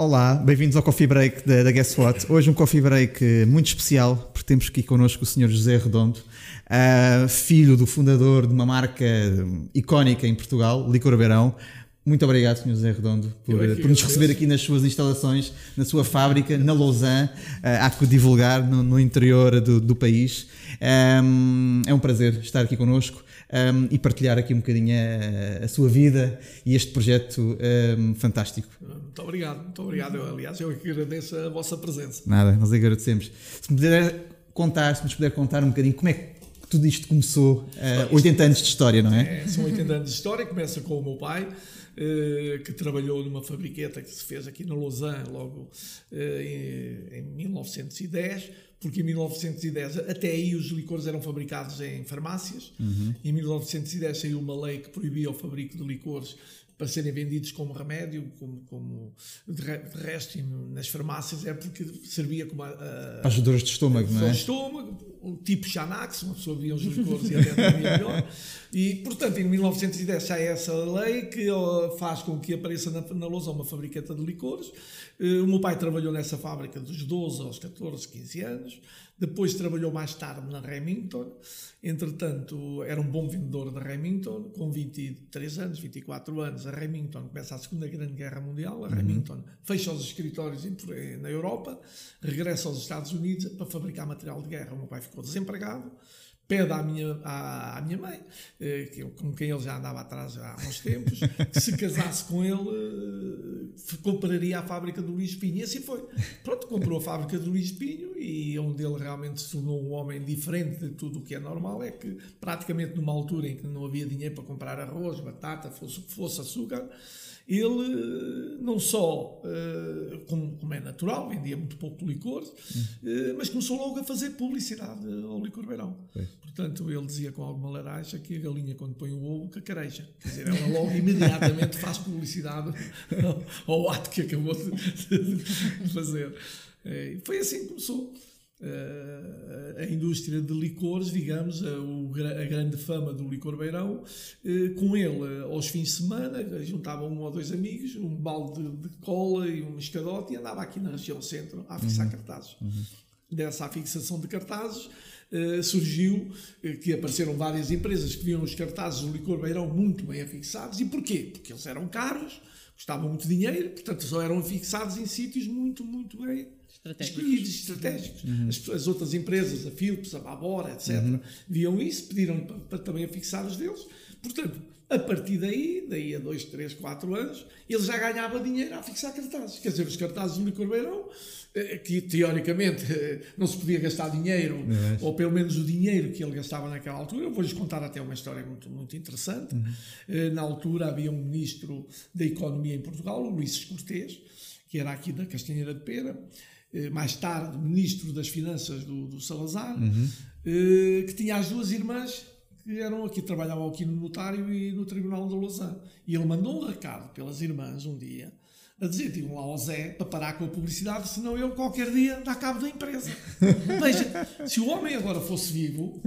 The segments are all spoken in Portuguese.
Olá, bem-vindos ao Coffee Break da, da Guess What. Hoje um Coffee Break muito especial, porque temos aqui connosco o Sr. José Redondo, uh, filho do fundador de uma marca icónica em Portugal, Licor Beirão. Muito obrigado, Sr. José Redondo, por, é por nos receber aqui nas suas instalações, na sua fábrica, na Lausanne, uh, há que divulgar no, no interior do, do país. Um, é um prazer estar aqui connosco um, e partilhar aqui um bocadinho a, a sua vida e este projeto um, fantástico. Muito obrigado, muito obrigado. Eu, aliás, eu agradeço a vossa presença. Nada, nós agradecemos. Se me puder contar, se nos puder contar um bocadinho como é que tudo isto começou, uh, 80 anos de história, não é? é? São 80 anos de história, começa com o meu pai, uh, que trabalhou numa fabriqueta que se fez aqui na Lausanne logo uh, em, em 1910 porque em 1910 até aí os licores eram fabricados em farmácias. Uhum. Em 1910 saiu uma lei que proibia o fabrico de licores para serem vendidos como remédio, como, como de resto nas farmácias é porque servia como a, a, para as dores de estômago, não é? De estômago, o tipo Xanax, uma pessoa via os licores e até melhor. E, portanto, em 1910 sai essa lei que faz com que apareça na, na lousa uma fabricante de licores. Eh, o meu pai trabalhou nessa fábrica dos 12 aos 14, 15 anos. Depois trabalhou mais tarde na Remington. Entretanto, era um bom vendedor da Remington. Com 23 anos, 24 anos, a Remington começa a Segunda Grande Guerra Mundial. A uhum. Remington uhum. fecha os escritórios na Europa, regressa aos Estados Unidos para fabricar material de guerra. O meu pai ficou desempregado pede à minha, à, à minha mãe, eh, que, com quem ele já andava atrás há uns tempos, que se casasse com ele, eh, compraria a fábrica do Luís Pinho. E assim foi. Pronto, comprou a fábrica do Luís Pinho e onde ele realmente se tornou um homem diferente de tudo o que é normal é que praticamente numa altura em que não havia dinheiro para comprar arroz, batata, fosse fosse, açúcar, ele não só, uh, como, é natural, vendia muito pouco licor, uh, mas começou logo a fazer publicidade ao licor beirão. Portanto, ele dizia com alguma laranja que a galinha, quando põe o ovo, cacareja. Quer dizer, ela logo imediatamente faz publicidade ao, ato que acabou de, fazer. Foi assim que começou. Uh, a indústria de licores, digamos, a, a, grande fama do licor beirão, uh, com ele aos fins de semana, juntava um ou dois amigos, um balde de, cola e um escadote e andava aqui na região centro a fixar uhum. cartazes. Uhum. Dessa fixação de cartazes surgiu que apareceram várias empresas que viam os cartazes do licor beirão muito bem afixados. E porquê? Porque eles eram caros, custavam muito dinheiro, portanto só eram afixados em sítios muito, muito bem escolhidos, estratégicos. Uhum. As, as, outras empresas, a Philips, a Babora, etc., uhum. viam isso, pediram para, para também afixar os deles. Portanto, a partir daí, daí a 2, 3, 4 anos, ele já ganhava dinheiro a fixar cartazes. Quer dizer, os cartazes do Licor Beirão, eh, que teoricamente eh, não se podia gastar dinheiro, uhum. ou pelo menos o dinheiro que ele gastava naquela altura. Eu vou-lhes contar até uma história muito, muito interessante. Uhum. Eh, na altura havia um ministro da Economia em Portugal, o Luís Cortês, que era aqui da Castanheira de Pera, mais tarde ministro das Finanças do, do Salazar, uhum. Eh, que tinha as duas irmãs que eram aqui, trabalhavam aqui no notário e no Tribunal de Lausanne. E ele mandou um recado pelas irmãs um dia, a dizer, digam lá ao Zé para parar com a publicidade, senão ele qualquer dia dá cabo da empresa. veja, se o homem agora fosse vivo,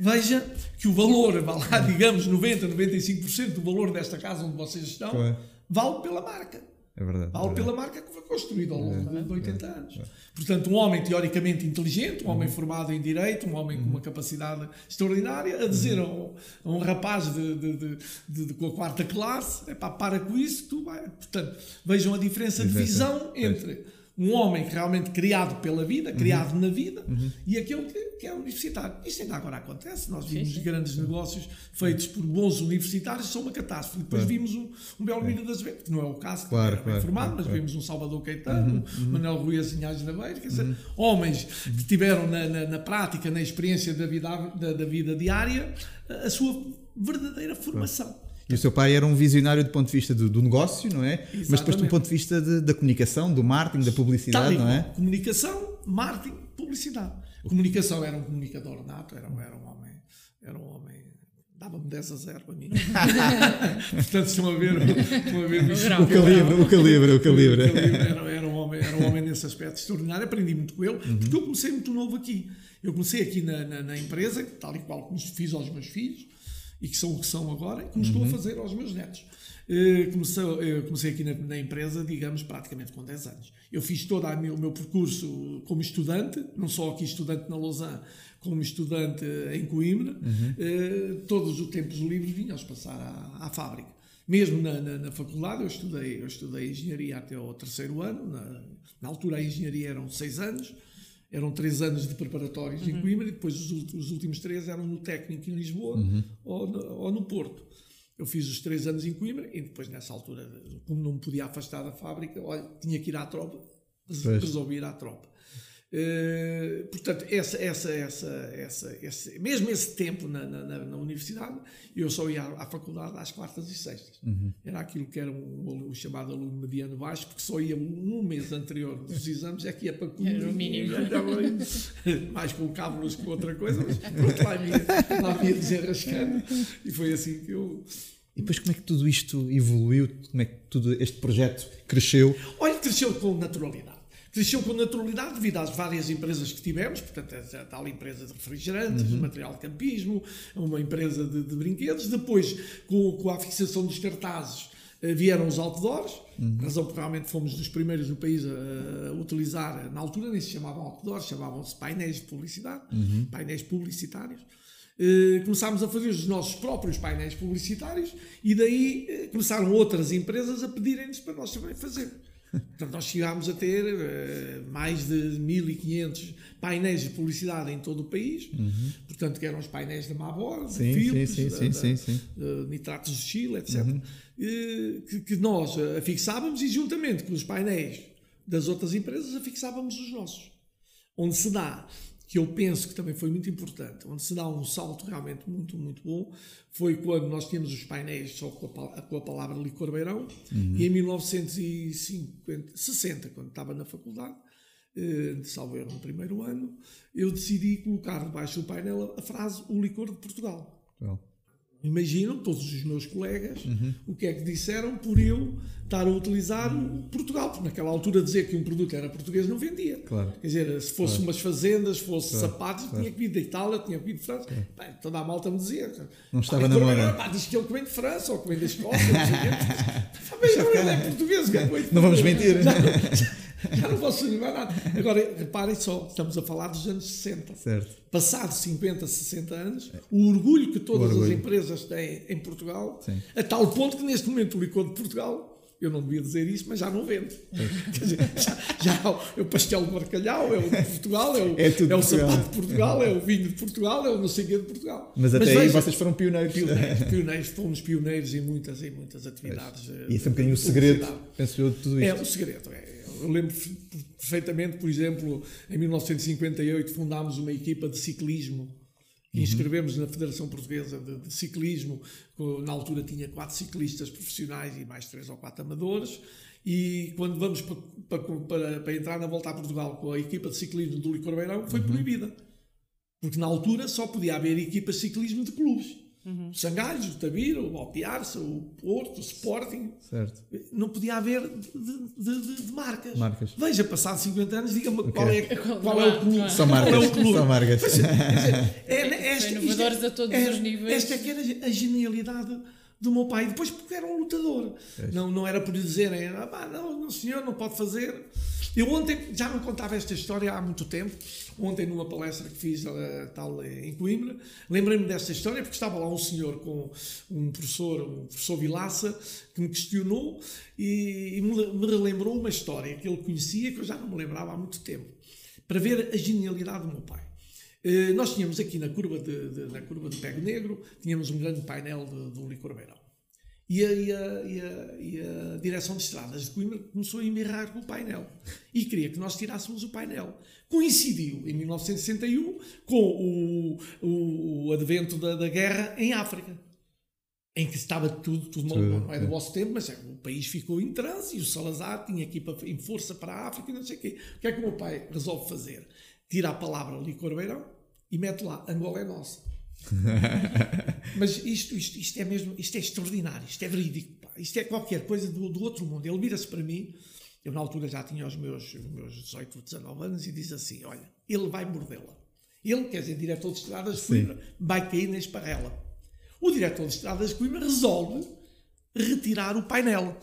veja que o valor, lá, digamos, 90, 95% do valor desta casa onde vocês estão, vale pela marca. É verdade. Vale é pela marca que foi construída ao longo é, de 80 é, anos. Portanto, um homem teoricamente inteligente, um homem uhum. formado em direito, um homem uhum. com uma capacidade extraordinária, a dizer uhum. a, um, a um, rapaz de, de, de, com a quarta classe: é pá, para com isso, tu vai. Portanto, vejam a diferença. de visão entre um homem realmente criado pela vida, criado uhum. na vida, uhum. e aquele que, que, é universitário. Isto ainda agora acontece. Nós vimos sim, sim. grandes negócios feitos por bons universitários, são uma catástrofe. Depois claro. vimos um, um Belmiro das Azevedo, que não é o caso, claro, claro, formado, claro, mas vimos um Salvador Caetano, uhum. um Manuel Rui Azinhais da Beira, quer dizer, uhum. homens que tiveram na, na, na, prática, na experiência da vida, da, da vida diária, a sua verdadeira formação. E o seu pai era um visionário do ponto de vista do, do negócio, não é? Exatamente. Mas depois do ponto de vista de, da comunicação, do marketing, da publicidade, não é? Comunicação, marketing, publicidade. A comunicação era um comunicador nato, era, era um homem, era um homem dava-me 10 a 0 para mim. Portanto, estão a ver, estão a ver o, o calibre, o calibre, o calibre. Era, era, um homem, era um homem nesse aspecto extraordinário, aprendi muito com ele, uhum. porque eu comecei muito novo aqui. Eu comecei aqui na, na, na empresa, tal e qual como fiz aos meus filhos, e que são o que são agora, e que me estou a uhum. fazer aos meus netos. Uh, comecei, eu comecei aqui na, na, empresa, digamos, praticamente com 10 anos. Eu fiz todo o meu, meu percurso como estudante, não só aqui estudante na Lausanne, como estudante em Coimbra. Uhum. Uh, todos os tempos livres vinha-os passar à, à fábrica. Mesmo na, na, na, faculdade, eu estudei, eu estudei engenharia até o terceiro ano. Na, na altura, a engenharia eram seis anos, eram três anos de preparatórios uhum. em Coimbra, e depois os, os, últimos três eram no técnico em Lisboa uhum. ou, no, ou no Porto. Eu fiz os três anos em Coimbra e depois, nessa altura, como não me podia afastar da fábrica, olha, tinha que ir à tropa, resolvi ir à tropa. Uh, portanto, essa, essa, essa, essa, esse, mesmo esse tempo na, na, na, universidade, eu só ia à, à faculdade às quartas e sextas. Uhum. Era aquilo que era um, um, chamado aluno mediano baixo, porque só ia um, um mês anterior dos exames, é que ia para comer. Era o mínimo. mais com cábulas que outra coisa, mas pronto, lá ia, lá ia desenrascando. E foi assim que eu. E depois como é que tudo isto evoluiu? Como é que tudo este projeto cresceu? Olha, cresceu com naturalidade cresceu com naturalidade devido às várias empresas que tivemos, portanto, a tal empresa de refrigerantes, uhum. de material de campismo, uma empresa de, de brinquedos. Depois, com, com, a fixação dos cartazes, eh, vieram os outdoors, uhum. razão porque realmente fomos dos primeiros do país a, a, utilizar, na altura nem se chamavam outdoors, chamavam-se painéis de publicidade, uhum. painéis publicitários. Uh, começámos a fazer os nossos próprios painéis publicitários e daí uh, começaram outras empresas a pedirem-nos para nós também fazer. Portanto, nós chegámos a ter uh, mais de 1500 painéis de publicidade em todo o país, uhum. portanto, que eram os painéis da Mabor, sim, Philips, sim, sim, da, sim, sim, uh, Nitratos de Chile, etc. Uhum. Uh, que, que, nós afixávamos e, juntamente com os painéis das outras empresas, afixávamos os nossos. Onde se dá que eu penso que também foi muito importante, onde se dá um salto realmente muito, muito bom, foi quando nós tínhamos os painéis só com a, com a palavra licor beirão, uhum. e em 1960, quando estava na faculdade, eh, salvo erro no primeiro ano, eu decidi colocar debaixo do painel a frase o licor de Portugal. Well. Imaginam todos os meus colegas uhum. o que é que disseram por eu estar a utilizar o Portugal, porque naquela altura dizer que um produto era português não vendia. Claro. Quer dizer, se fosse claro. umas fazendas, se fosse claro. sapatos, claro. tinha que vir da Itália, tinha que vir de França. Bem, toda a malta me dizia. Não estava na moda. Diz que ele que vem de França ou vem da Escócia. não sei o quê. Ele é português. Que é não vamos mentir. Já não posso levar nada. Agora, reparem só, estamos a falar dos anos 60. Certo. Passados 50, 60 anos, o orgulho que todas orgulho. as empresas têm em Portugal, Sim. a tal ponto que neste momento o licor de Portugal eu não devia dizer isso, mas já não vendo. Dizer, já, já é o pastel de Barcalhau, é o de Portugal, é o, é é o sapato de Portugal, é o vinho de Portugal, é o não sei de Portugal. Mas até mas, aí veja, vocês foram pioneiros. Pioneiros, pioneiros, fomos pioneiros em muitas, em muitas atividades. E esse é um bocadinho o segredo, penso eu, de tudo é, isto. É, o segredo. É, eu lembro perfeitamente, por exemplo, em 1958 fundámos uma equipa de ciclismo e uhum. inscrevemos na Federação Portuguesa de, de, Ciclismo. Na altura tinha quatro ciclistas profissionais e mais três ou quatro amadores. E quando vamos para, para, para entrar na volta a Portugal com a equipa de ciclismo do Licor Beirão, foi uhum. proibida. Porque na altura só podia haver equipas de ciclismo de clubes. Uhum. Sangalhos, o Tabira, o Alpiarça, o Porto, o Sporting. Certo. Não podia haver de, de, de, de marcas. marcas. Veja, passados 50 anos, diga-me okay. qual, é, qual é o clube. São marcas. Qual é o clube. São marcas. Mas, dizer, é, esta, inovadores a todos é, os níveis. Esta é que era a genialidade do meu pai. Depois porque era um lutador. É não, não era por dizerem, ah, não, não, senhor, não pode fazer. Eu ontem, já não contava esta história há muito tempo, ontem numa palestra que fiz uh, tal em Coimbra, lembrei-me desta história porque estava lá um senhor com um professor, um professor Vilaça, que me questionou e, e me, me relembrou uma história que ele conhecia que eu já não me lembrava há muito tempo, para ver a genialidade do meu pai. Uh, nós tínhamos aqui na curva de, de, na curva de Pego Negro, tínhamos um grande painel do Licor Beirão. E a, e, a, e, a, e a, direção de estradas de Coimbra começou a embirrar com o painel e queria que nós tirássemos o painel. Coincidiu em 1961 com o, o, o advento da, da, guerra em África, em que estava tudo, tudo, tudo não é do vosso tempo, mas é, o país ficou em transe e o Salazar tinha ir para, em força para a África e não sei o quê. O que é que o meu pai resolve fazer? Tira a palavra Licor Beirão e mete lá Angola é nossa. Mas isto, isto, isto é mesmo, isto é extraordinário, isto é verídico, pá. isto é qualquer coisa do, do outro mundo. Ele vira-se para mim, eu na altura já tinha os meus, os meus 18, 19 anos, e diz assim: Olha, ele vai mordê-la. Ele, quer dizer, diretor de estradas de Coimbra, vai cair na esparrela. O diretor de estradas de Coimbra resolve retirar o painel.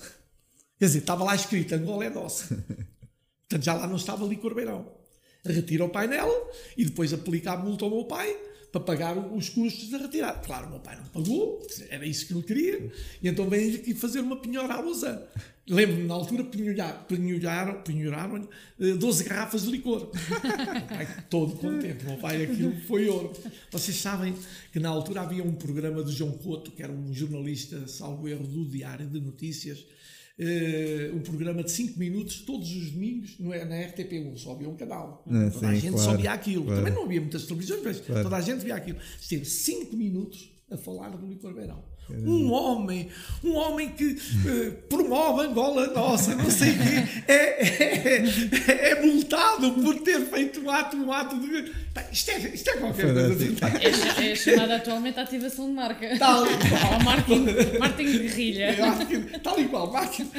Quer dizer, estava lá escrito Angola é nossa. Portanto, já lá não estava ali Corbeirão. Retira o painel e depois aplica a multa ao meu pai para pagar os custos da retirada. Claro, o meu pai não pagou, era isso que ele queria, e então veio aqui fazer uma penhora à Lausanne. Lembro-me, na altura, penhoraram, penhoraram 12 garrafas de licor. o pai todo contente, o meu pai aquilo foi ouro. Vocês sabem que na altura havia um programa do João Couto, que era um jornalista, salvo erro, do Diário de Notícias, Uh, um programa de 5 minutos todos os domingos não é, na RTP1, só havia um canal. Ah, toda sim, a gente claro, só via aquilo. Claro. Também não havia muitas televisões, mas claro. toda a gente via aquilo. Esteve 5 minutos a falar do Licor Beirão. Um homem, um homem que uh, promove Angola nossa, não sei o quê, é, é, é, multado por ter feito um ato, um ato de. Isto é, isto é qualquer coisa. É, é chamada atualmente ativação de marca. Tal e qual. marketing, marketing de guerrilha. É, tal e qual, marketing,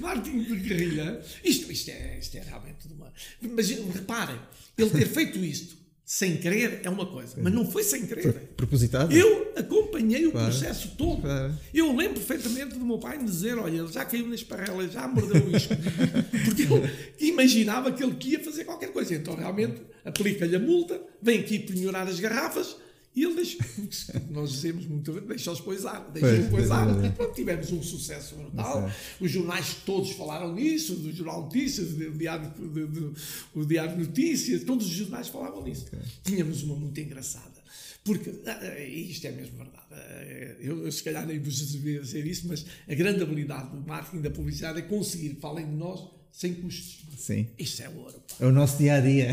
marketing de guerrilha. Isto, isto, é, isto é realmente uma. Mas reparem, ele ter feito isto sem querer é uma coisa, mas não foi sem querer. Propositado? Eu acompanhei o claro. processo todo. Claro. Eu lembro perfeitamente do meu pai me dizer: Olha, ele já caiu na esparrela, já mordeu o isco. Porque ele imaginava que ele ia fazer qualquer coisa. Então, realmente, aplica-lhe a multa, vem aqui penhorar as garrafas e ele deixou, nós dizemos muito bem, deixou-os poisar, deixou-os poisar. Pronto, tivemos um sucesso brutal. Os jornais todos falaram nisso, do Jornal Notícias, do Diário, do, do, o Diário Notícias, todos os jornais falavam nisso. Okay. Tínhamos uma muito engraçada. Porque, ah, isto é mesmo verdade, ah, eu, eu se calhar nem vos devia dizer isso, mas a grande habilidade do marketing da publicidade é conseguir, falem de nós, sem custos. Sim. Isto é ouro. Pá. É o nosso dia a dia.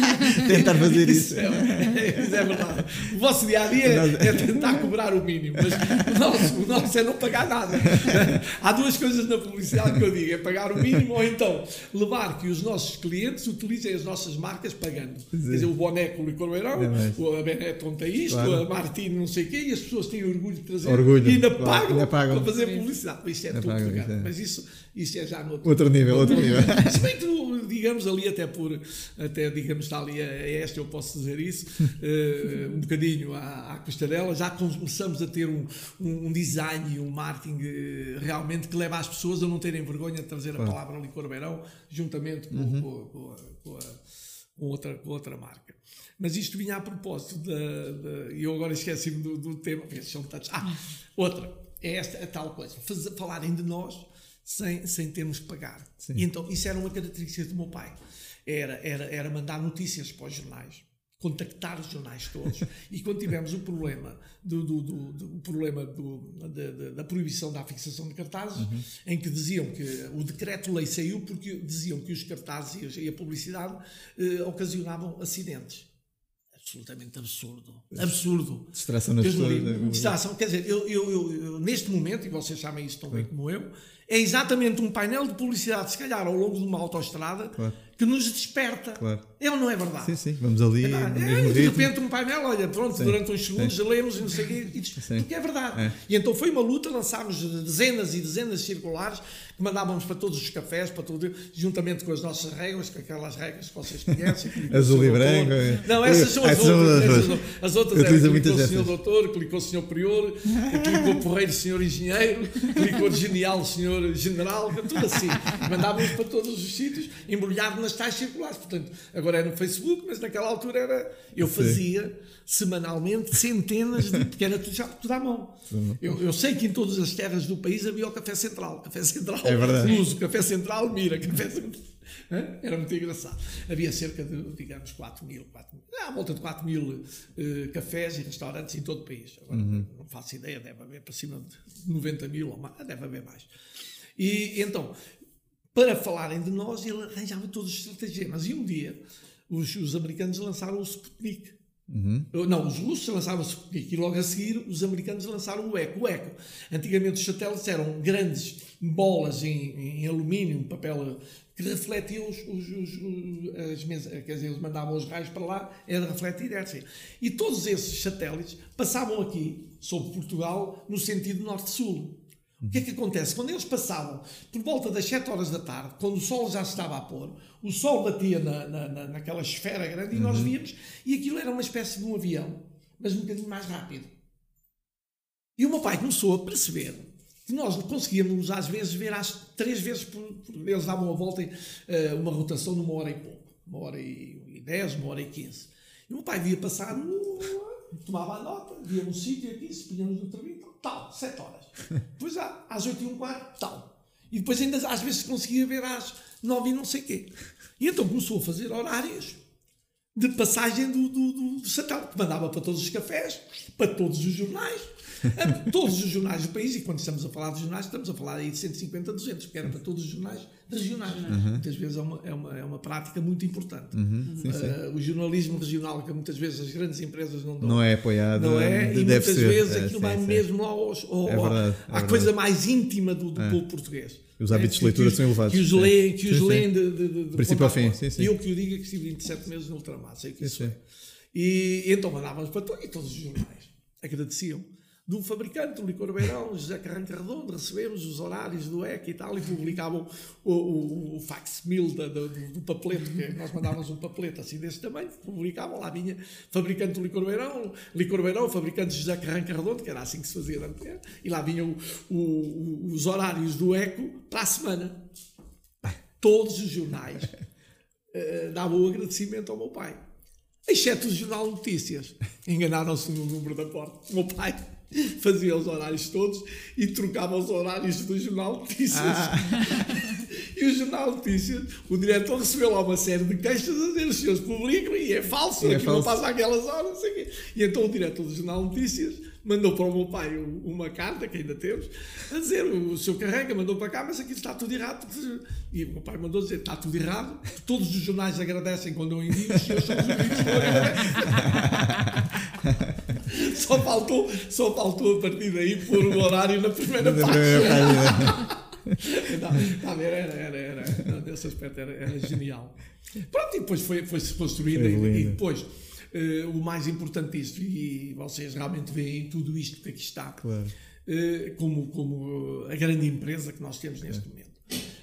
tentar fazer isso. isso. É, isso é verdade. O vosso dia a dia é, é tentar cobrar o mínimo, mas o nosso, o nosso é não pagar nada. Há duas coisas na publicidade que eu digo: é pagar o mínimo ou então levar que os nossos clientes utilizem as nossas marcas pagando. Sim. Quer dizer, o boneco o Corbeirão, é a Benetton tem isto, claro. a Martini não sei o quê, e as pessoas têm orgulho de trazer orgulho. e ainda, claro. pagam, ainda pagam para fazer publicidade. Isto é ainda tudo pagam, é. Mas isso, isso é já no outro, outro nível. Outro Se bem que, digamos, ali até por, até, digamos, está ali a, a esta, eu posso dizer isso, uh, um bocadinho à, à costadela, já começamos a ter um, um, um design e um marketing uh, realmente que leva as pessoas a não terem vergonha de trazer a palavra licor beirão, juntamente com, uhum. com, com, a, com, a, com, outra, com outra marca. Mas isto vinha a propósito da. E eu agora esqueci-me do, do tema. Ah, outra. É esta a tal coisa. Faz, falarem de nós sem, sem termos que pagar. Sim. E então, isso era uma característica do meu pai. Era, era, era mandar notícias para os jornais, contactar os jornais todos. e quando tivemos o problema, do, do, do, do problema do, da, da, proibição da fixação de cartazes, uhum. em que diziam que o decreto-lei saiu porque diziam que os cartazes e a publicidade eh, ocasionavam acidentes absolutamente absurdo. Absurdo. Distração nas pessoas. Né? Distração, quer dizer, eu, eu, eu, eu, neste momento, e vocês sabem isso tão bem como eu, é exatamente um painel de publicidade, se calhar ao longo de uma autoestrada, claro que nos desperta. Claro. É ou não é verdade? Sim, sim, vamos ali. É, é, de repente um painel, olha, pronto, sim. durante uns segundos sim. lemos e não sei o quê, porque é verdade. É. E então foi uma luta, lançámos dezenas e dezenas de circulares que mandávamos para todos os cafés, para tudo, juntamente com as nossas regras, com aquelas regras que vocês conhecem. Azul e branco. É. Não, essas são as outras. As outras é clicou o senhor doutor, clicou o senhor prior, clicou o porreiro senhor engenheiro, clicou genial senhor general, tudo assim. Mandávamos para todos os sítios, embrulhado nas tais circulares. Portanto, agora é no Facebook, mas naquela altura era. Eu fazia Sim. semanalmente centenas de. porque era tudo, já tudo à mão. Eu, eu, sei que em todas as terras do país havia o Café Central. Café Central, é verdade. Luso, Café Central, Mira, Café Central. Era muito engraçado. Havia cerca de, digamos, 4 mil, 4 mil à volta de 4 mil uh, cafés e restaurantes em todo o país. Agora, uhum. não faço ideia, deve haver para cima de 90 mil ou mais, deve haver mais. E então, para falarem de nós, ele arranjava todos os estratagemas. E um dia, os, os americanos lançaram o Sputnik. Uhum. Não, os russos lançaram o Sputnik e logo a seguir os americanos lançaram o Eco. O Eco. Antigamente os satélites eram grandes bolas em, em alumínio, papel que refletiam os, os, os, as mesas, quer dizer, eles mandavam os raios para lá, era refletir, era assim. E todos esses satélites passavam aqui, sobre Portugal, no sentido norte-sul. O que é que acontece? Quando eles passavam por volta das 7 horas da tarde, quando o sol já se estava a pôr, o sol batia na, na, naquela esfera grande e uhum. nós víamos, e aquilo era uma espécie de um avião, mas um bocadinho mais rápido. E o meu pai começou a perceber que nós conseguíamos às vezes ver às três vezes por, por eles davam a volta uh, uma rotação numa hora e pouco, uma hora e dez, uma hora e quinze. E o meu pai via passar, tomava a nota, via um sítio aqui, se punhamos no travão, tal, sete horas. Depois às oito e um quarto, tal. E depois ainda às vezes conseguia ver às nove e não sei quê. E então começou a fazer horários de passagem do, do, do satélite, que mandava para todos os cafés, para todos os jornais, todos os jornais do país, e quando estamos a falar de jornais, estamos a falar aí de 150, 200, porque era para todos os jornais regionais. Uhum. Muitas vezes é uma, é, uma, é uma prática muito importante. Uhum. Sim, sim. Uh, o jornalismo regional, que muitas vezes as grandes empresas não dão. Não é apoiado. Não é, e muitas ser. vezes é, aquilo vai mesmo aos, ao, é verdade, é à coisa mais íntima do, do é. povo português. Os hábitos é, de leitura são elevados. Que os leem, que os leem de, de, de, princípio ao fim. Sim, sim. E eu que o digo é que estive 27 meses no ultramar, sei que isso é. E então mandávamos para todos, e todos os jornais agradeciam do fabricante do licor Beirão, José Carranca Redondo, recebemos os horários do EC e tal, e publicavam o, o, o do, do papeleto, que nós mandávamos um papeleto assim desse tamanho, publicavam lá vinha fabricante do licor Beirão, licor Beirão, fabricante José Carranca Redondo, que era assim que se fazia antes, e lá vinham o, os horários do ECO para a semana. Todos os jornais uh, davam o agradecimento ao meu pai. Exceto o Jornal Notícias. Enganaram-se no número da porta. O meu pai fazia os horários todos e trocava os horários do Jornal Notícias. Ah. e o Jornal Notícias, o diretor recebeu lá uma série de queixas a dizer os senhores publicam e é falso, é falso. não passa aquelas horas, não sei o quê. E então o diretor do Jornal Notícias mandou para o meu pai uma carta, que ainda temos, a dizer, o seu carrega mandou para cá, mas aquilo está tudo errado. E o meu pai mandou dizer, está tudo errado, todos os jornais agradecem quando eu envio, os senhores são os únicos só faltou, só faltou a partir daí pôr o horário na primeira página. Não, era, era, era, era, nesse aspecto era, era genial. Pronto, e depois foi-se foi construindo, e, e depois uh, o mais importante disto, e vocês realmente veem tudo isto que aqui está, claro. uh, como, como a grande empresa que nós temos neste é. momento.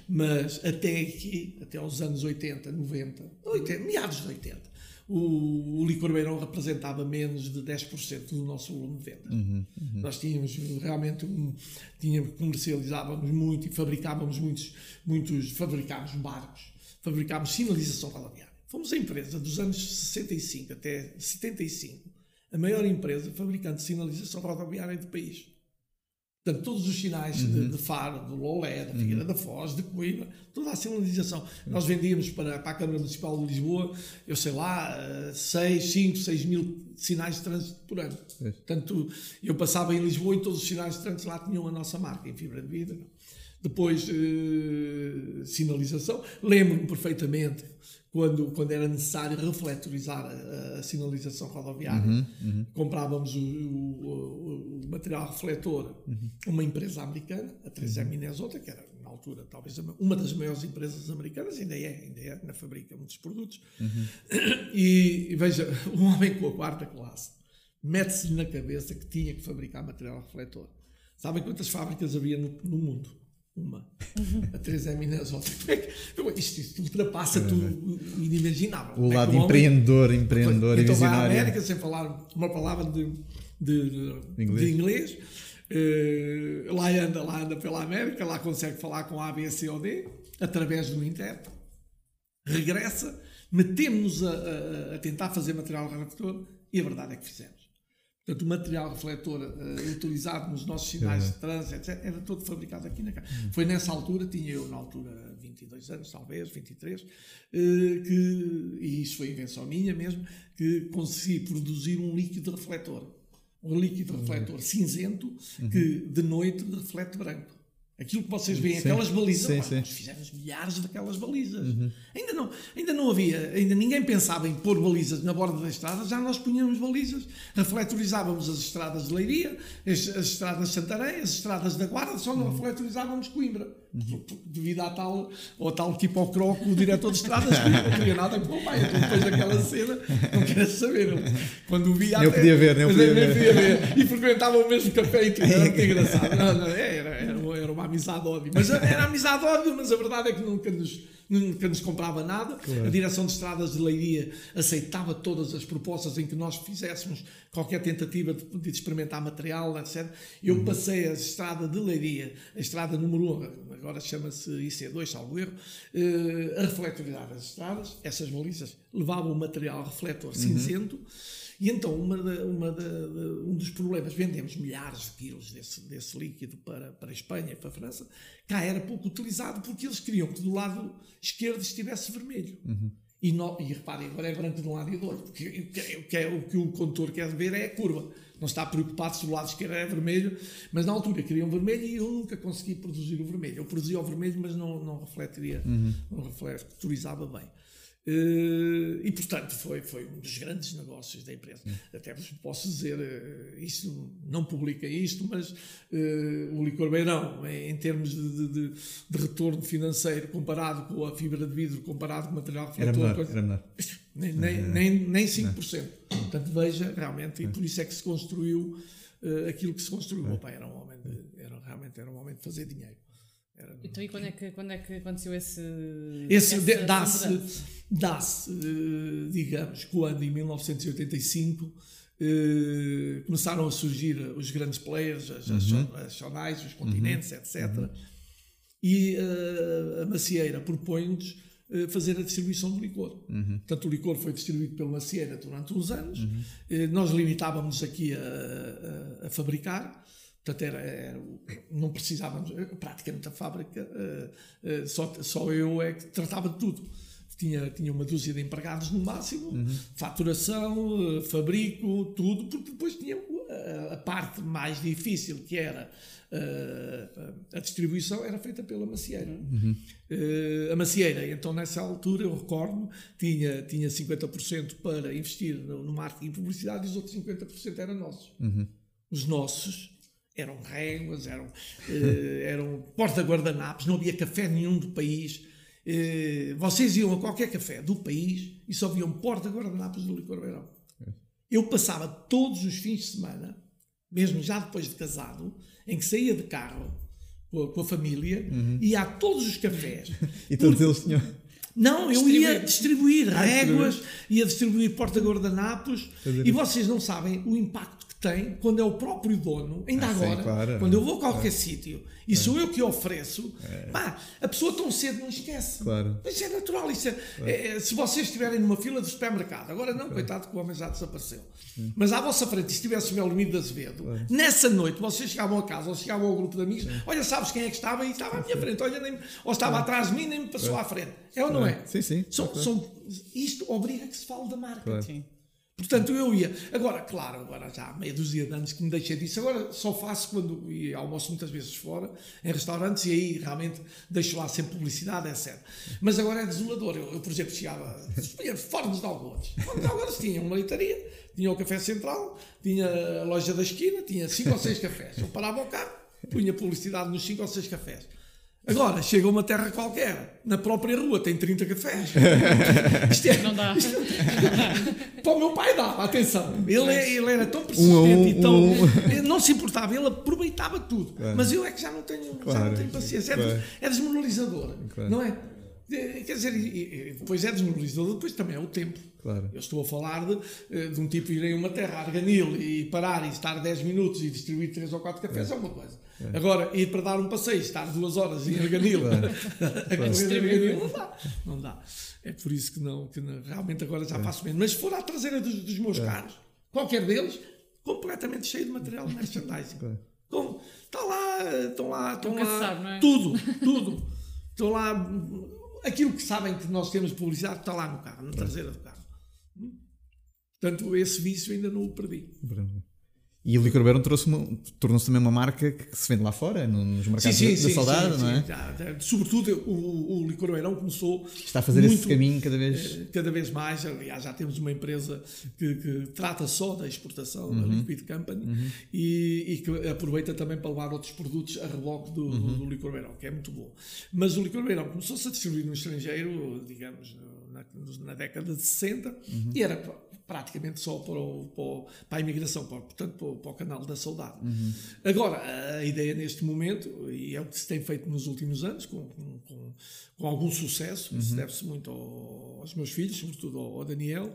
Mas até aqui, até aos anos 80, 90, 80, meados de 80, o, o licor beirão representava menos de 10% do nosso volume de venda. Uhum, uhum. Nós tínhamos realmente, um, tínhamos, comercializávamos muito e fabricávamos muitos, muitos fabricávamos barcos, fabricávamos sinalização rodoviária. Fomos a empresa dos anos 65 até 75, a maior empresa fabricante de sinalização rodoviária do país. Portanto, todos os sinais uhum. de, de, Faro, de Lolé, da Figueira uhum. da Foz, de Coimbra, toda a sinalização. Uhum. Nós vendíamos para, para a Câmara Municipal de Lisboa, eu sei lá, 6, 5, 6 mil sinais de trânsito por ano. Portanto, eu passava em Lisboa e todos os sinais de trânsito lá tinham a nossa marca, em fibra de vidro. Depois, eh, sinalização. Lembro-me perfeitamente quando, quando era necessário refletorizar a, a sinalização rodoviária. Uhum, uhum. Comprávamos o, o, o, material refletor uhum. uma empresa americana, a 3M Minnesota, que era na altura talvez uma das maiores empresas americanas, ainda é, ainda é, na fabrica muitos produtos. Uhum. E, e, veja, um homem com a quarta classe mete-se na cabeça que tinha que fabricar material refletor. Sabem quantas fábricas havia no, no mundo? Uma. A 3M Minnesota. Isto, isto ultrapassa é, tudo inimaginável. O lado empreendedor, empreendedor então e visionário. vai à América sem falar uma palavra de, de, de inglês. De inglês. Uh, lá anda, lá anda pela América, lá consegue falar com A, B, C ou D, através do intérprete. Regressa, metemos a, a, a tentar fazer material refletor e a verdade é que fizemos. Portanto, o material refletor uh, utilizado nos nossos sinais de trânsito, etc., era todo fabricado aqui na casa. Uhum. Foi nessa altura, tinha eu na altura 22 anos, talvez, 23, uh, que, e isso foi invenção minha mesmo, que consegui produzir um líquido refletor. Um líquido refletor uhum. cinzento uhum. que de noite reflete branco. Aquilo que vocês veem, sim, aquelas balizas, sim, sim. nós fizemos milhares daquelas balizas. Uhum. Ainda, não, ainda não havia, ainda ninguém pensava em pôr balizas na borda da estrada, já nós punhamos balizas, refletorizávamos as estradas de Leiria, as, as estradas de Santarém, as estradas da Guarda, só não uhum. refletorizávamos Coimbra. Uhum. Devido à tal, ao tal tipo ao croco, o diretor de estradas, que não queria nada com o pai. Então, depois daquela cena, não queria saber. Quando o via, eu até, podia ver, eu podia ver. ver. E frequentava o mesmo café e tudo, era engraçado. Não, não, era, era, era uma amizade ódio. Mas era amizade ódio, mas a verdade é que nunca nos nunca nos comprava nada. Claro. A direção de estradas de Leiria aceitava todas as propostas em que nós fizéssemos qualquer tentativa de, de experimentar material, etc. Eu uhum. passei a estrada de Leiria, a estrada número 1, agora chama-se IC2, salvo erro, uh, a refletorizar as estradas. Essas balizas levavam o material refletor uhum. cinzento e então, uma uma um dos problemas, vendemos milhares de quilos desse, desse líquido para, para a Espanha e para a França, cá era pouco utilizado porque eles queriam que do lado esquerdo estivesse vermelho. Uhum. E, no, e reparem, agora é branco de um lado e do outro, porque o que, é, o que o condutor quer ver é a curva. Não está preocupado se do lado esquerdo é vermelho, mas na altura queriam vermelho e eu nunca consegui produzir o vermelho. Eu produzia o vermelho, mas não, não refletiria, uhum. não refletorizava bem. Uh, e portanto foi, foi um dos grandes negócios da empresa. Até vos posso dizer, uh, isto não publica isto, mas uh, o licor beirão, em, termos de, de, de, retorno financeiro comparado com a fibra de vidro, comparado com o material refletor, era menor, coisa, era menor. Nem, nem, nem, nem 5%. Não. Portanto, veja, realmente, e por isso é que se construiu aquilo que se construiu. O meu pai era um homem de, era, realmente era um homem de fazer dinheiro. Era... Então, e quando é, que, quando é que aconteceu esse. Esse dá-se, dá-se, eh, digamos, quando em 1985 eh, começaram a surgir os grandes players, as, uhum. as os continentes, uhum. etc. Uhum. E uh, a macieira propõe-nos uh, fazer a distribuição do licor. Uhum. Portanto, o licor foi distribuído pela macieira durante uns anos. Uhum. Uh, nós limitávamos aqui a, a, a fabricar Portanto, era, era, não precisávamos, praticamente a fábrica, uh, uh, só, só eu é que tratava de tudo. Tinha, tinha uma dúzia de empregados no máximo, uhum. faturação, fabrico, tudo, porque depois tinha a, a parte mais difícil, que era a distribuição, era feita pela macieira. Uhum. a macieira, então nessa altura, eu recordo, tinha, tinha 50% para investir no, no marketing e publicidade e os outros 50% eram nossos. Uhum. Os nossos eram réguas, eram, uh, eram porta-guardanapos, não havia café nenhum do país. Uh, vocês iam a qualquer café do país e só viam porta-guardanapos do licor beirão. Eu passava todos os fins de semana, mesmo já depois de casado, em que saía de carro com a, com a família, uhum. ia a todos os cafés. e todos eles tinham. Não, eu ia distribuir ah, réguas, ia distribuir porta-guardanapos e vocês não sabem o impacto tem quando é o próprio dono, ainda ah, agora, sim, claro, quando eu vou a qualquer sítio e é. sou eu que ofereço, é. pá, a pessoa tão cedo não esquece. Claro. Isso é natural. Isso é, claro. é, se vocês estiverem numa fila de supermercado, agora não, claro. coitado que o homem já desapareceu, sim. mas à vossa frente, se estivesse o Melo de Azevedo, claro. nessa noite vocês chegavam a casa ou chegavam ao grupo de amigos, sim. olha, sabes quem é que estava e estava à minha frente, olha, nem, ou estava atrás de mim nem me passou à frente. É ou não é? Sim, sim. São, são, isto obriga a que se fale da marca. Sim. Portanto, eu ia. Agora, claro, agora já há meia dúzia de anos que me deixei disso. Agora só faço quando e almoço muitas vezes fora, em restaurantes, e aí realmente deixo lá sempre publicidade, etc. Mas agora é desolador. Eu, eu por exemplo, chegava fora dos Algodos. Fora dos Algodos tinha uma leitaria, tinha o café central, tinha a loja da esquina, tinha cinco ou seis cafés. Eu parava o carro, punha publicidade nos cinco ou seis cafés. Agora, chega a uma terra qualquer, na própria rua tem 30 cafés. Isto é, não dá. Isto, para o meu pai dá, atenção. Ele, é, ele era tão persistente um, e tão. Um. Não se importava, ele aproveitava tudo. Claro. Mas eu é que já não tenho, claro. já não tenho paciência. É, claro. é desmoralizador, não é? Quer dizer, depois é desmoralizador, depois também é o tempo. Claro. Eu estou a falar de, eh, de um tipo ir em uma terra, Arganil, e parar e estar 10 minutos e distribuir 3 ou 4 cafés é, é uma coisa. É. Agora, ir para dar um passeio, estar 2 horas em Arganil, claro. a correr Arganil, não dá. Não dá. É por isso que não, que não, realmente agora já é. faço menos. Mas se for à traseira dos, dos meus é. carros, qualquer deles, completamente cheio de material de merchandising. Claro. Com, está lá, estão lá, estão lá, é? tudo, tudo. Estão lá, aquilo que sabem que nós temos publicidade está lá no carro, na traseira do carro. Portanto, esse vício ainda não o perdi. E o Licor Beirão tornou-se também uma marca que se vende lá fora, nos mercados sim, sim, da sim, saudade, não é? Já, sobretudo, o, o Licor Beirão começou. Está a fazer muito, esse caminho cada vez. Eh, cada vez mais. Aliás, já temos uma empresa que, que trata só da exportação, uhum. Liquid Company, uhum. e, e, que aproveita também para levar outros produtos a reboque do, uhum. do Licor Beirão, que é muito bom. Mas o Licor Beirão começou-se a distribuir no estrangeiro, digamos, na, na década de 60, uhum. e era praticamente só para, o, para, o, para a imigração, para, portanto, para o, para o, canal da saudade. Uhum. Agora, a ideia neste momento, e é o que se tem feito nos últimos anos, com, com, com algum sucesso, uhum. deve-se muito aos meus filhos, sobretudo ao, ao Daniel,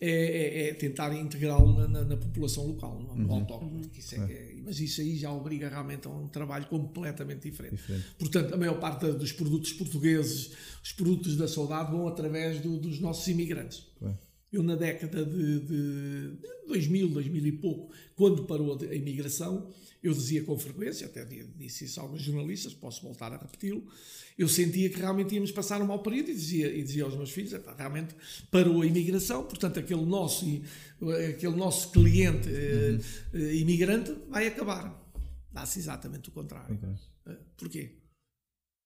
é, é, é tentar integrá-lo na, na, na, população local, no, uhum. autóctone. Uhum. Isso é, é. mas isso aí já obriga realmente a um trabalho completamente diferente. diferente. Portanto, a maior parte dos produtos portugueses, os produtos da saudade, vão através do, dos nossos imigrantes. Eu, na década de, de 2000, 2000 e pouco, quando parou a imigração, eu dizia com frequência, até disse isso a alguns jornalistas, posso voltar a repeti-lo, eu sentia que realmente íamos passar um mau período e dizia, e dizia aos meus filhos, realmente parou a imigração, portanto aquele nosso, aquele nosso cliente uhum. uh, imigrante vai acabar. Dá-se exatamente o contrário. Okay. Porquê?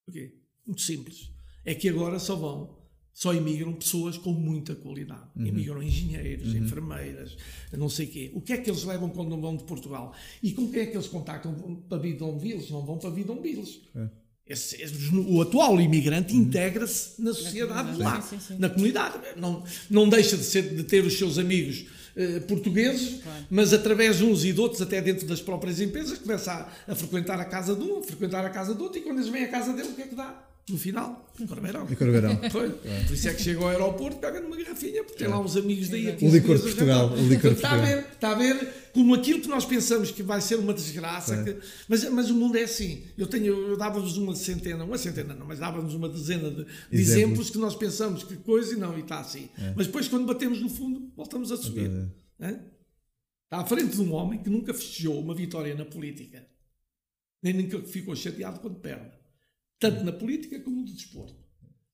Porquê? Muito simples. É que agora só vão só imigram pessoas com muita qualidade. Uhum. Imigram engenheiros, uhum. enfermeiras, não sei o quê. O que é que eles levam quando vão de Portugal? E com quem é que eles contactam para Bidonvilles? Não vão para Bidonvilles. É. Esse, esse, o atual imigrante uhum. integra-se na sociedade na lá, sim, sim, sim. na comunidade. Não, não deixa de, ser, de ter os seus amigos eh, portugueses, claro. mas através de uns e de outros, até dentro das próprias empresas, começa a, a frequentar a casa de um, a frequentar a casa do outro, e quando eles vêm à casa dele, o que é que dá? No final, em Corbeirão. Em Corbeirão. Foi. É. Por isso é que chega ao aeroporto, pega numa garrafinha, porque tem lá uns amigos daí. O licor de Portugal. O licor está, a ver, está a ver como aquilo que nós pensamos que vai ser uma desgraça, é. que, mas, mas o mundo é assim. Eu, tenho, eu dava-vos uma centena, uma centena não, mas dava-vos uma dezena de, de exemplos. exemplos. que nós pensamos que coisa e não, e está assim. É. Mas depois, quando batemos no fundo, voltamos a subir. É. Está à frente de um homem que nunca festejou uma vitória na política, nem nunca ficou chateado quando perde tanto na política como no desporto.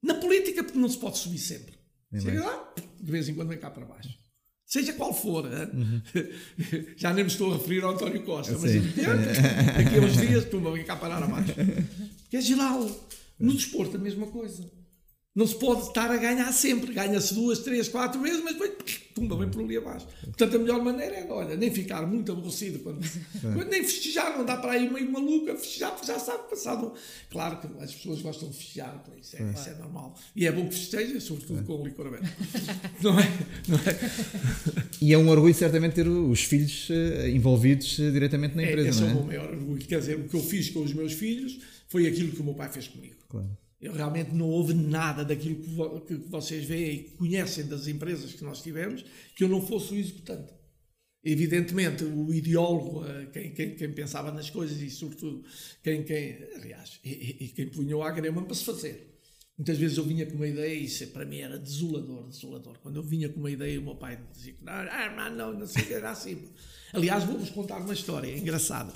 Na política, porque não se pode subir sempre. É Chega lá, de vez em quando vem cá para baixo. Seja qual for. Uhum. Já nem me estou a referir ao António Costa, mas daqui a uns dias, tumba, vem cá parar abaixo. Que é geral. No desporto, a mesma coisa. Não se pode estar a ganhar sempre. Ganha-se duas, três, quatro vezes, mas depois tumba, vem por ali abaixo. Portanto, a melhor maneira é, olha, nem ficar muito aborrecido quando, é. quando nem festejar, não dá para ir meio maluca, festejar, porque já sabe passado. Claro que as pessoas gostam de festejar, isso é, é. Isso é normal. E é bom que festejem, sobretudo é. com o licor aberto. não é? Não é? E é um orgulho, certamente, ter os filhos eh, envolvidos eh, diretamente na empresa. É, esse é, é o meu maior orgulho. Quer dizer, o que eu fiz com os meus filhos foi aquilo que o meu pai fez comigo. Claro. Eu realmente não houve nada daquilo que, vo que vocês veem e conhecem das empresas que nós tivemos que eu não fosse o executante. Evidentemente, o ideólogo, eh, quem, quem, quem pensava nas coisas e, sobretudo, quem, quem aliás, e, e quem punhou a grama para se fazer. Muitas vezes eu vinha com uma ideia e isso para mim era desolador, desolador. Quando eu vinha com uma ideia, o meu pai dizia que ah, não, não sei, era assim. Aliás, vou-vos contar uma história engraçada.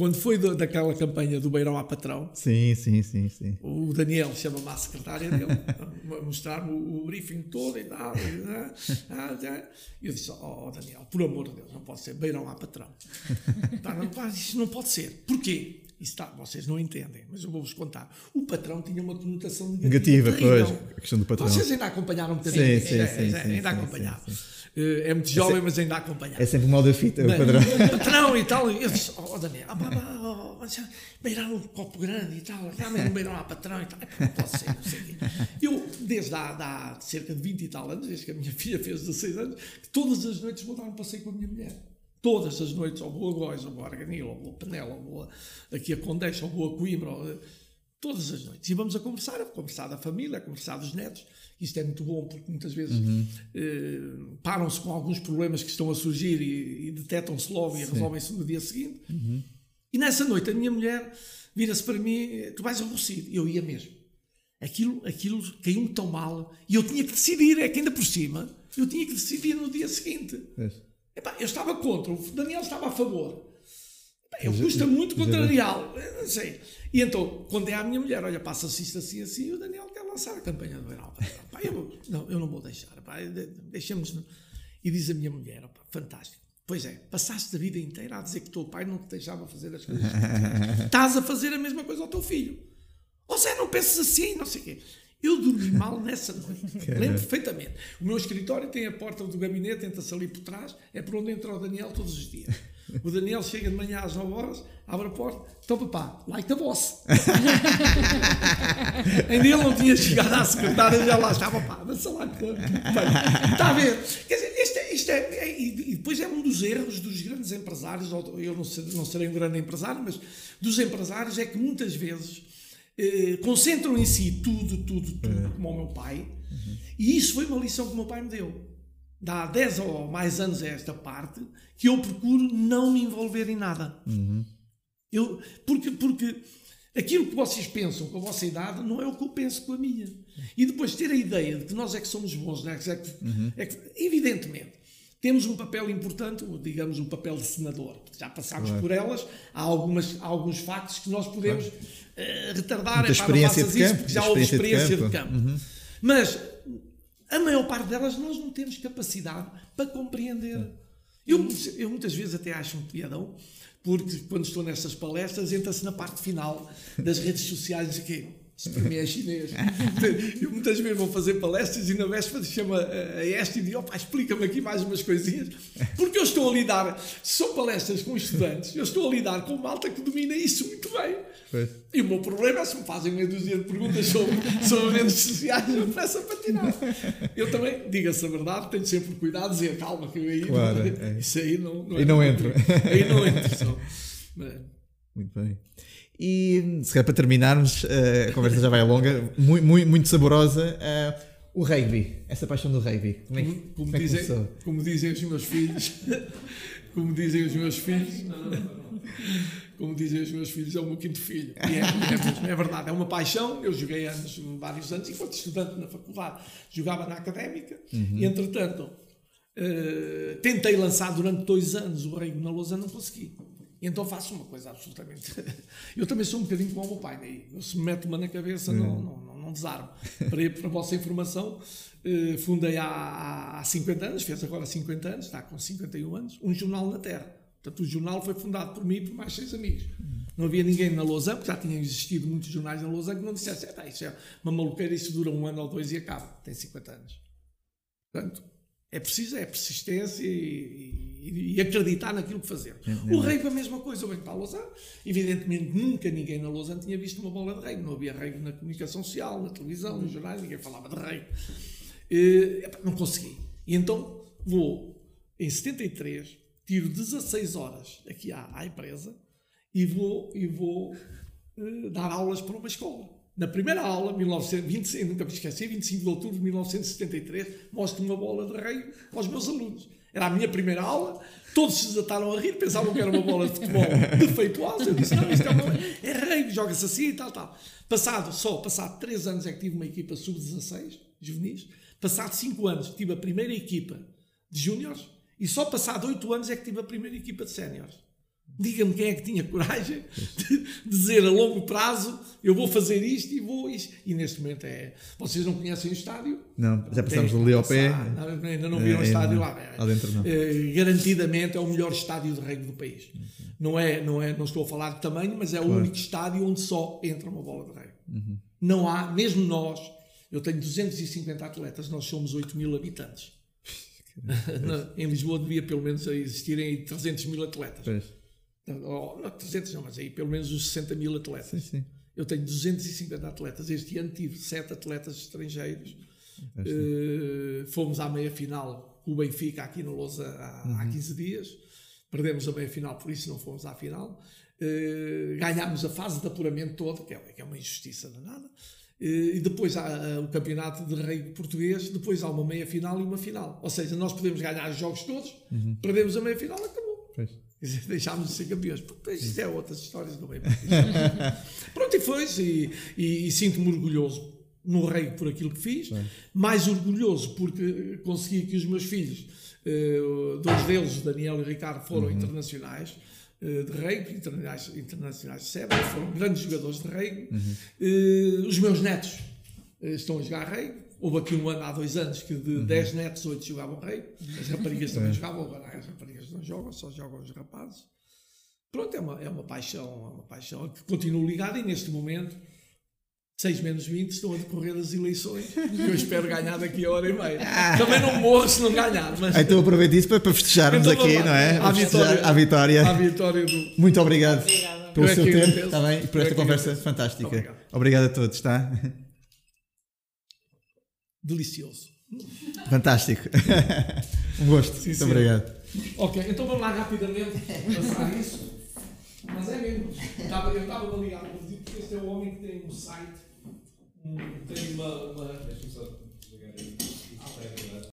Quando foi do, daquela campanha do Beirão à Patrão, sim, sim, sim, sim. o Daniel chama-me à secretária dele a mostrar-me o, o, briefing todo e tal. E, ah, ah, eu disse: Oh, oh Daniel, por amor de Deus, não pode ser Beirão à Patrão. pá, não, pá, isso não pode ser. Porquê? Isso está, vocês não entendem, mas eu vou-vos contar. O patrão tinha uma conotação negativa. Negativa, pois, a questão do patrão. Vocês ainda acompanharam um bocadinho. Sim, sim, é, sim, é, ainda acompanharam. Eh, é muito jovem, é, mas ainda acompanhado. É sempre mal da fita, o padrão. Patrão e tal. Eu disse, oh Daniel, oh, oh, oh, beirar um copo grande e tal, realmente beirão a patrão e tal. Não pode ser, não sei o quê. Eu, desde há, há, cerca de 20 e tal anos, desde que a minha filha fez 16 anos, todas as noites vou dar um passeio com a minha mulher. Todas as noites, ou vou a Góis, ou vou a Arganil, ou vou a Penela, ou vou aqui a Condeixa, ou vou a Coimbra, ou, todas as noites. E vamos a conversar, a conversar da família, a conversar dos netos. Isto é muito bom porque muitas vezes uhum. eh, param-se com alguns problemas que estão a surgir e, e detectam-se logo Sim. e resolvem-se no dia seguinte. Uhum. E nessa noite a minha mulher vira-se para mim: Tu vais aborrecido. E eu ia mesmo. Aquilo, aquilo caiu-me tão mal e eu tinha que decidir. É que ainda por cima eu tinha que decidir no dia seguinte. Epá, eu estava contra, o Daniel estava a favor. Eu custa muito contrariá-lo. Não sei. E então, quando é a minha mulher, olha, passa-se isto assim, assim, e o Daniel quer lançar a campanha do Verão. Pá, eu, não, eu não vou deixar. Pá, deixemos. E diz a minha mulher, pá, fantástico. Pois é, passaste a vida inteira a dizer que o teu pai não te deixava fazer as coisas. Estás a fazer a mesma coisa ao teu filho. Ou seja, não pensas assim, não sei o quê. Eu dormi mal nessa noite. Lembro perfeitamente. O meu escritório tem a porta do gabinete, entra-se ali por trás, é por onde entra o Daniel todos os dias. O Daniel chega de manhã às 9 horas, abre a porta, então papá, like the boss. Ainda ele não tinha chegado à secretária, já lá estava, pá, dança lá. Está a ver? Quer dizer, isto é, isto é, é, e depois é um dos erros dos grandes empresários, eu não, sei, não serei um grande empresário, mas dos empresários é que muitas vezes eh, concentram em si tudo, tudo, tudo, é. como o meu pai, uhum. e isso foi uma lição que o meu pai me deu. Dá 10 ou mais anos a esta parte que eu procuro não me envolver em nada. Uhum. Eu, porque, porque aquilo que vocês pensam com a vossa idade não é o que eu penso com a minha. E depois ter a ideia de que nós é que somos bons, é que, uhum. é que, evidentemente, temos um papel importante, digamos um papel de senador. Já passámos claro. por elas, há, algumas, há alguns factos que nós podemos claro. uh, retardar. Muita é, experiência de campo, já houve experiência de campo. De campo. Uhum. Mas a maior parte delas nós não temos capacidade para compreender. Eu, eu muitas vezes até acho um piadão, porque quando estou nessas palestras entra-se na parte final das redes sociais e que isto para mim é chinês. Eu muitas vezes vou fazer palestras e na véspera chama a esta e digo, opa, explica-me aqui mais umas coisinhas, porque eu estou a lidar, são palestras com estudantes, eu estou a lidar com malta que domina isso muito bem. E o meu problema é se me fazem meia dúzia de perguntas sobre, sobre redes sociais, eu começo a patinar. Eu também, diga-se a verdade, tenho sempre cuidado de dizer, calma, que eu aí, claro, é. isso aí não, não E não entro. Aí não entro, só. Muito bem. E se calhar para terminarmos, eh, a conversa já vai longa, muito, muito, muito saborosa. Uh, o rugby, essa paixão do rugby, como é que, como, como, é dizem, começou? Como dizem os meus filhos, como dizem os meus filhos, como dizem os meus filhos, é o meu quinto filho. E é, é, é, verdade, é uma paixão. Eu joguei anos, vários anos, enquanto estudante na faculdade, jogava na académica, uhum. e entretanto uh, tentei lançar durante dois anos o rugby na Lousa, não consegui. Então faço uma coisa absolutamente. Eu também sou um bocadinho como o meu pai, né? eu se me meto uma na cabeça, não, hum. não, não, não desarmo. Para, para a vossa informação, eh, fundei há, há 50 anos, fez agora 50 anos, está com 51 anos, um jornal na Terra. Portanto, o jornal foi fundado por mim e por mais seis amigos. Não havia ninguém na Lausanne, porque já tinham existido muitos jornais na Lausanne que não dissessem, ah, isso é uma maluqueira, isso dura um ano ou dois e acaba. Tem 50 anos. Portanto, é preciso, é persistência e, e, e acreditar naquilo que fazer. É, é o rei a mesma coisa, eu venho para a Lausanne. Evidentemente, nunca ninguém na Lausanne tinha visto uma bola de rei. Não havia rei na comunicação social, na televisão, nos jornais, ninguém falava de rei. E, não consegui. E então vou, em 73, tiro 16 horas aqui à, à empresa e vou, e vou uh, dar aulas para uma escola. Na primeira aula, 1920, nunca me esqueci, 25 de outubro de 1973, mostro uma bola de rei aos meus alunos. Era a minha primeira aula, todos se desataram a rir, pensavam que era uma bola de futebol defeituosa. Eu disse: não, isto é, uma, é rei, joga-se assim e tal, tal. Passado, só passado 3 anos é que tive uma equipa sub-16, juvenis. Passado 5 anos tive a primeira equipa de júniores. E só passado 8 anos é que tive a primeira equipa de séniores. Diga-me quem é que tinha coragem de dizer a longo prazo eu vou fazer isto e vou isto. E neste momento é. Vocês não conhecem o estádio? Não, já passamos ali ao pé. Não, ainda não viram o estádio lá. Lá dentro não. É, garantidamente é o melhor estádio de rugby do país. Uhum. Não, é, não, é, não estou a falar de tamanho, mas é claro. o único estádio onde só entra uma bola de rugby. Uhum. Não há, mesmo nós, eu tenho 250 atletas, nós somos 8 mil habitantes. em Lisboa devia pelo menos existirem 300 mil atletas. Pois. Não, não 300 não, mas aí pelo menos os 60 mil atletas. Sim, sim. Eu tenho 250 atletas. Este ano tive 7 atletas estrangeiros. Uh, fomos à meia final com o Benfica aqui no Lousa há, uhum. há 15 dias. Perdemos a meia final, por isso não fomos à final. Uh, ganhámos a fase de apuramento toda, que é, que é uma injustiça danada. Uh, e depois há o campeonato de rei português. Depois há uma meia final e uma final. Ou seja, nós podemos ganhar os jogos todos, uhum. perdemos a meia final, acabou. Pois. Deixámos de ser campeões. Isso é outras histórias do meio. Pronto, e foi e, e, e sinto-me orgulhoso no rei por aquilo que fiz, mais orgulhoso porque consegui que os meus filhos, uh, dois deles, Daniel e Ricardo, foram uhum. internacionais uh, de rei, internacionais, internacionais de Seba, foram grandes jogadores de rei. Uhum. Uh, os meus netos estão a jogar rei, Houve aqui um ano, há dois anos, que de 10 uhum. netos, 8 jogavam rei. As raparigas também é. jogavam, agora as raparigas não jogam, só jogam os rapazes. Pronto, é uma, é uma paixão, é uma paixão que continuo ligado e neste momento, 6 menos 20, estão a decorrer as eleições, que eu espero ganhar daqui a hora e meia. Ah. Também não morro se não ganhar. Mas... Então aproveito isso para, para festejarmos então, aqui, não é? A vitória, a vitória. A vitória do... Muito obrigado Obrigada. pelo eu seu tempo está bem, e por esta conversa fantástica. Obrigado. obrigado a todos, tá? Delicioso. Fantástico. um gosto. Sim, Muito sim. obrigado. Ok, então vamos lá rapidamente passar isso. Mas é mesmo. Estava- Eu estava dizer porque este é o homem que tem um site, tem uma. uma